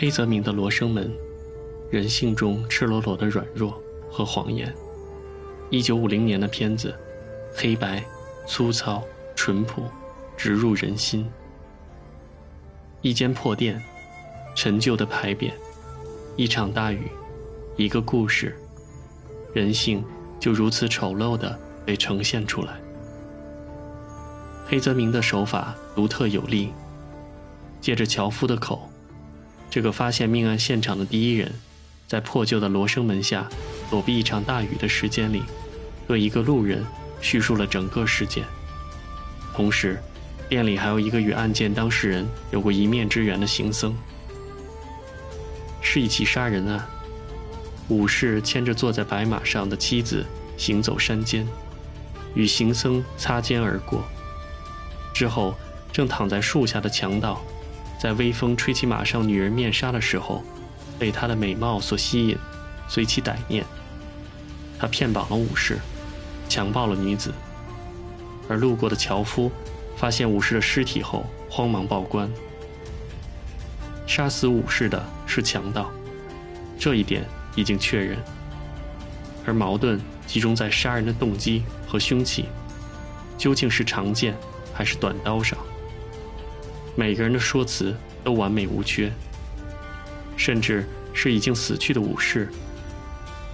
黑泽明的《罗生门》，人性中赤裸裸的软弱和谎言。一九五零年的片子，黑白、粗糙、淳朴，直入人心。一间破店，陈旧的牌匾，一场大雨，一个故事，人性就如此丑陋地被呈现出来。黑泽明的手法独特有力，借着樵夫的口，这个发现命案现场的第一人，在破旧的罗生门下躲避一场大雨的时间里，对一个路人叙述了整个事件。同时，店里还有一个与案件当事人有过一面之缘的行僧。是一起杀人案，武士牵着坐在白马上的妻子行走山间，与行僧擦肩而过。之后，正躺在树下的强盗，在微风吹起马上女人面纱的时候，被她的美貌所吸引，随其歹念。他骗绑了武士，强暴了女子。而路过的樵夫，发现武士的尸体后，慌忙报官。杀死武士的是强盗，这一点已经确认。而矛盾集中在杀人的动机和凶器，究竟是长剑？还是短刀上，每个人的说辞都完美无缺，甚至是已经死去的武士，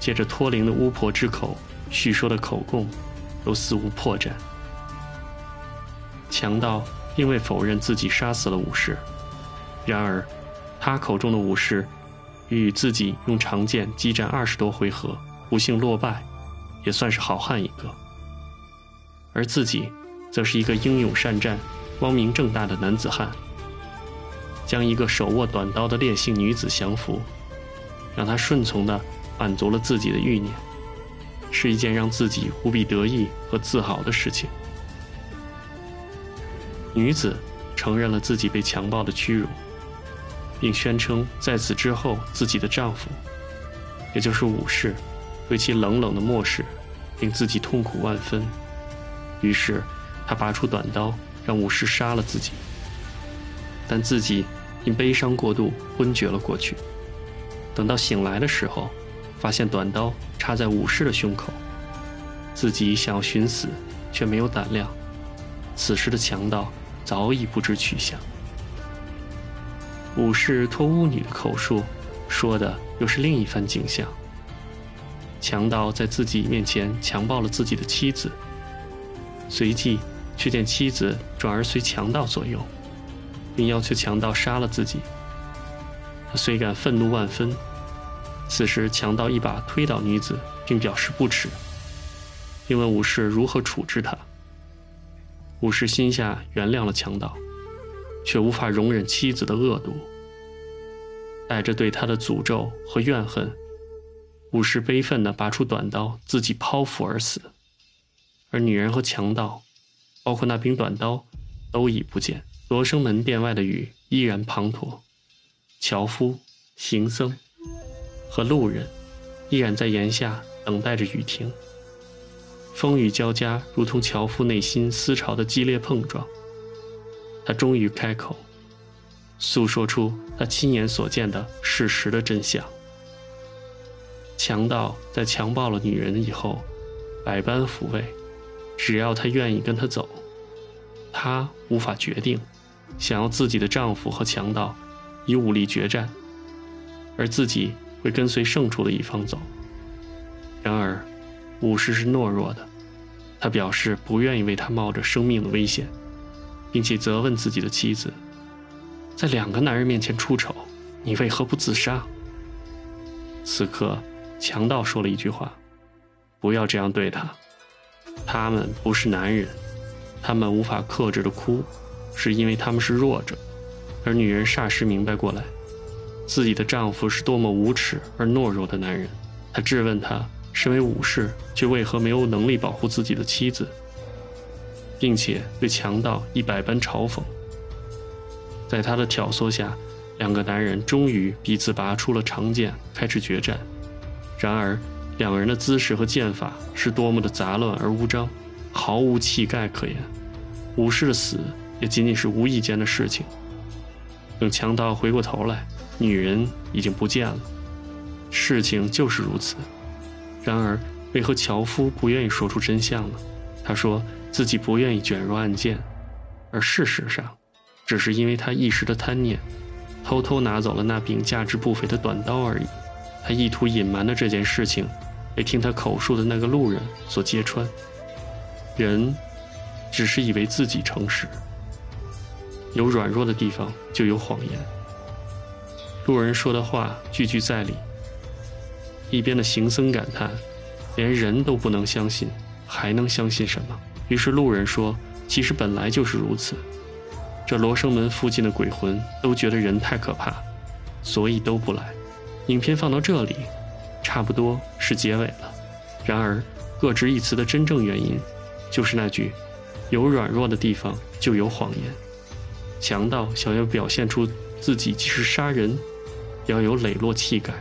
借着脱灵的巫婆之口叙说的口供，都似无破绽。强盗并未否认自己杀死了武士，然而，他口中的武士，与自己用长剑激战二十多回合，不幸落败，也算是好汉一个，而自己。则是一个英勇善战、光明正大的男子汉，将一个手握短刀的烈性女子降服，让她顺从地满足了自己的欲念，是一件让自己无比得意和自豪的事情。女子承认了自己被强暴的屈辱，并宣称在此之后自己的丈夫，也就是武士，对其冷冷的漠视，令自己痛苦万分，于是。她拔出短刀，让武士杀了自己，但自己因悲伤过度昏厥了过去。等到醒来的时候，发现短刀插在武士的胸口，自己想要寻死，却没有胆量。此时的强盗早已不知去向。武士托巫女的口述，说的又是另一番景象。强盗在自己面前强暴了自己的妻子，随即。却见妻子转而随强盗左右，并要求强盗杀了自己。他虽感愤怒万分，此时强盗一把推倒女子，并表示不耻，并问武士如何处置他。武士心下原谅了强盗，却无法容忍妻子的恶毒，带着对他的诅咒和怨恨，武士悲愤地拔出短刀，自己剖腹而死。而女人和强盗。包括那柄短刀，都已不见。罗生门殿外的雨依然滂沱，樵夫、行僧和路人依然在檐下等待着雨停。风雨交加，如同樵夫内心思潮的激烈碰撞。他终于开口，诉说出他亲眼所见的事实的真相。强盗在强暴了女人以后，百般抚慰。只要她愿意跟他走，她无法决定，想要自己的丈夫和强盗以武力决战，而自己会跟随胜出的一方走。然而，武士是懦弱的，他表示不愿意为他冒着生命的危险，并且责问自己的妻子，在两个男人面前出丑，你为何不自杀？此刻，强盗说了一句话：“不要这样对他。”他们不是男人，他们无法克制的哭，是因为他们是弱者。而女人霎时明白过来，自己的丈夫是多么无耻而懦弱的男人。她质问他，身为武士，却为何没有能力保护自己的妻子，并且对强盗一百般嘲讽。在他的挑唆下，两个男人终于彼此拔出了长剑，开始决战。然而。两个人的姿势和剑法是多么的杂乱而无章，毫无气概可言。武士的死也仅仅是无意间的事情。等强盗回过头来，女人已经不见了。事情就是如此。然而，为何樵夫不愿意说出真相呢？他说自己不愿意卷入案件，而事实上，只是因为他一时的贪念，偷偷拿走了那柄价值不菲的短刀而已。他意图隐瞒的这件事情，被听他口述的那个路人所揭穿。人，只是以为自己诚实。有软弱的地方，就有谎言。路人说的话句句在理。一边的行僧感叹：“连人都不能相信，还能相信什么？”于是路人说：“其实本来就是如此。这罗生门附近的鬼魂都觉得人太可怕，所以都不来。”影片放到这里，差不多是结尾了。然而，各执一词的真正原因，就是那句：“有软弱的地方，就有谎言。”强盗想要表现出自己即使杀人，要有磊落气概；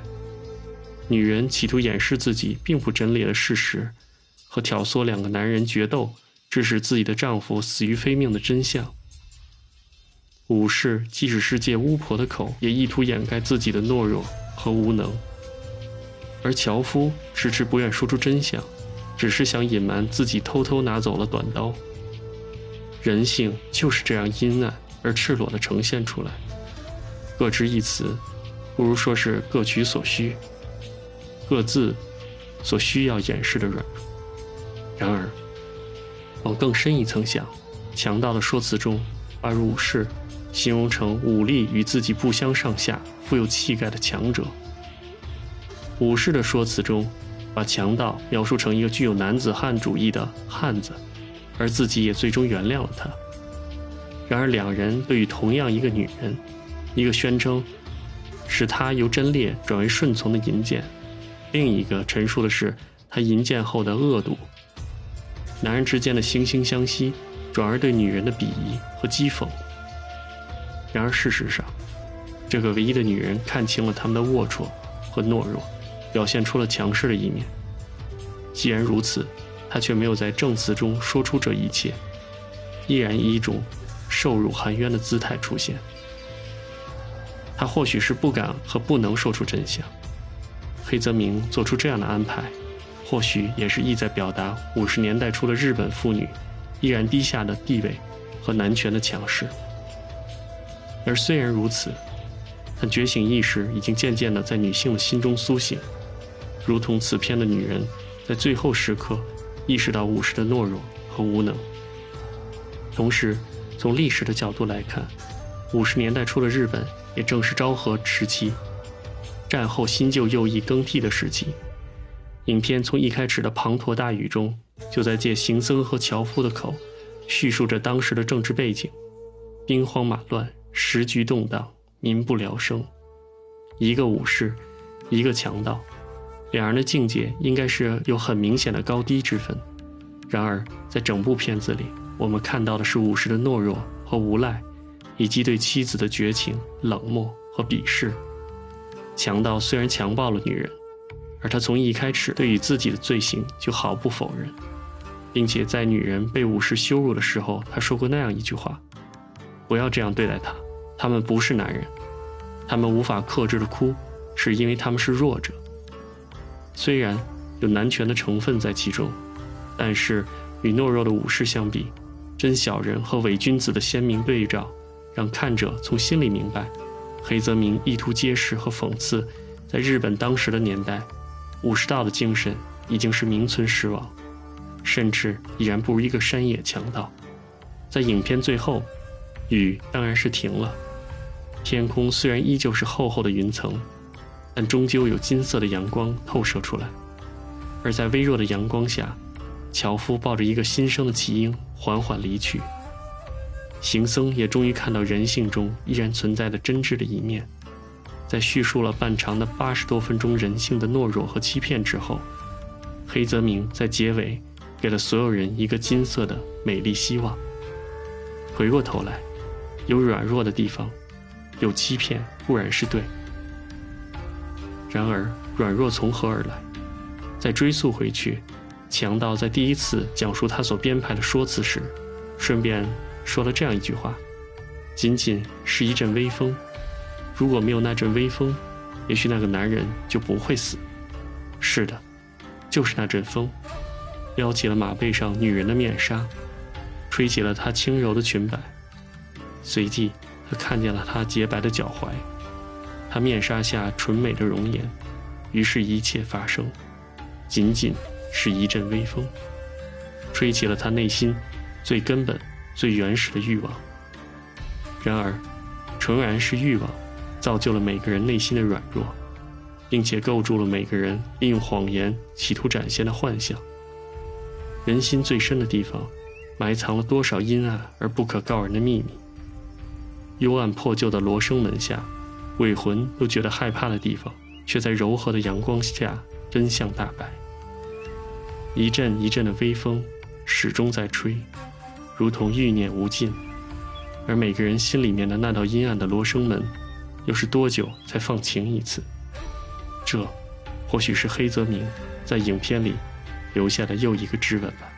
女人企图掩饰自己并不贞烈的事实，和挑唆两个男人决斗，致使自己的丈夫死于非命的真相；武士即使是借巫婆的口，也意图掩盖自己的懦弱和无能；而樵夫迟迟不愿说出真相，只是想隐瞒自己偷偷拿走了短刀。人性就是这样阴暗。而赤裸地呈现出来，各执一词，不如说是各取所需，各自所需要掩饰的软弱。然而，往更深一层想，强盗的说辞中，把武士形容成武力与自己不相上下、富有气概的强者；武士的说辞中，把强盗描述成一个具有男子汉主义的汉子，而自己也最终原谅了他。然而，两人对于同样一个女人，一个宣称使她由贞烈转为顺从的淫贱，另一个陈述的是他淫贱后的恶毒。男人之间的惺惺相惜，转而对女人的鄙夷和讥讽。然而，事实上，这个唯一的女人看清了他们的龌龊和懦弱，表现出了强势的一面。既然如此，他却没有在证词中说出这一切，依然以一种。受辱含冤的姿态出现，他或许是不敢和不能说出真相。黑泽明做出这样的安排，或许也是意在表达五十年代初的日本妇女依然低下的地位和男权的强势。而虽然如此，但觉醒意识已经渐渐地在女性的心中苏醒，如同此片的女人在最后时刻意识到武士的懦弱和无能，同时。从历史的角度来看，五十年代初的日本也正是昭和时期，战后新旧右翼更替的时期。影片从一开始的滂沱大雨中，就在借行僧和樵夫的口，叙述着当时的政治背景：兵荒马乱，时局动荡，民不聊生。一个武士，一个强盗，两人的境界应该是有很明显的高低之分。然而，在整部片子里，我们看到的是武士的懦弱和无赖，以及对妻子的绝情、冷漠和鄙视。强盗虽然强暴了女人，而他从一开始对于自己的罪行就毫不否认，并且在女人被武士羞辱的时候，他说过那样一句话：“不要这样对待他，他们不是男人，他们无法克制的哭，是因为他们是弱者。”虽然有男权的成分在其中，但是与懦弱的武士相比，真小人和伪君子的鲜明对照，让看者从心里明白，黑泽明意图揭示和讽刺，在日本当时的年代，武士道的精神已经是名存实亡，甚至已然不如一个山野强盗。在影片最后，雨当然是停了，天空虽然依旧是厚厚的云层，但终究有金色的阳光透射出来，而在微弱的阳光下。樵夫抱着一个新生的弃婴缓缓离去，行僧也终于看到人性中依然存在的真挚的一面。在叙述了半长的八十多分钟人性的懦弱和欺骗之后，黑泽明在结尾给了所有人一个金色的美丽希望。回过头来，有软弱的地方，有欺骗固然是对，然而软弱从何而来？再追溯回去。强盗在第一次讲述他所编排的说辞时，顺便说了这样一句话：“仅仅是一阵微风，如果没有那阵微风，也许那个男人就不会死。是的，就是那阵风，撩起了马背上女人的面纱，吹起了她轻柔的裙摆。随即，他看见了她洁白的脚踝，她面纱下纯美的容颜。于是，一切发生，仅仅是一阵微风，吹起了他内心最根本、最原始的欲望。然而，诚然是欲望，造就了每个人内心的软弱，并且构筑了每个人利用谎言企图展现的幻想。人心最深的地方，埋藏了多少阴暗而不可告人的秘密？幽暗破旧的罗生门下，鬼魂都觉得害怕的地方。却在柔和的阳光下，真相大白。一阵一阵的微风，始终在吹，如同欲念无尽。而每个人心里面的那道阴暗的罗生门，又是多久才放晴一次？这，或许是黑泽明在影片里留下的又一个质问吧。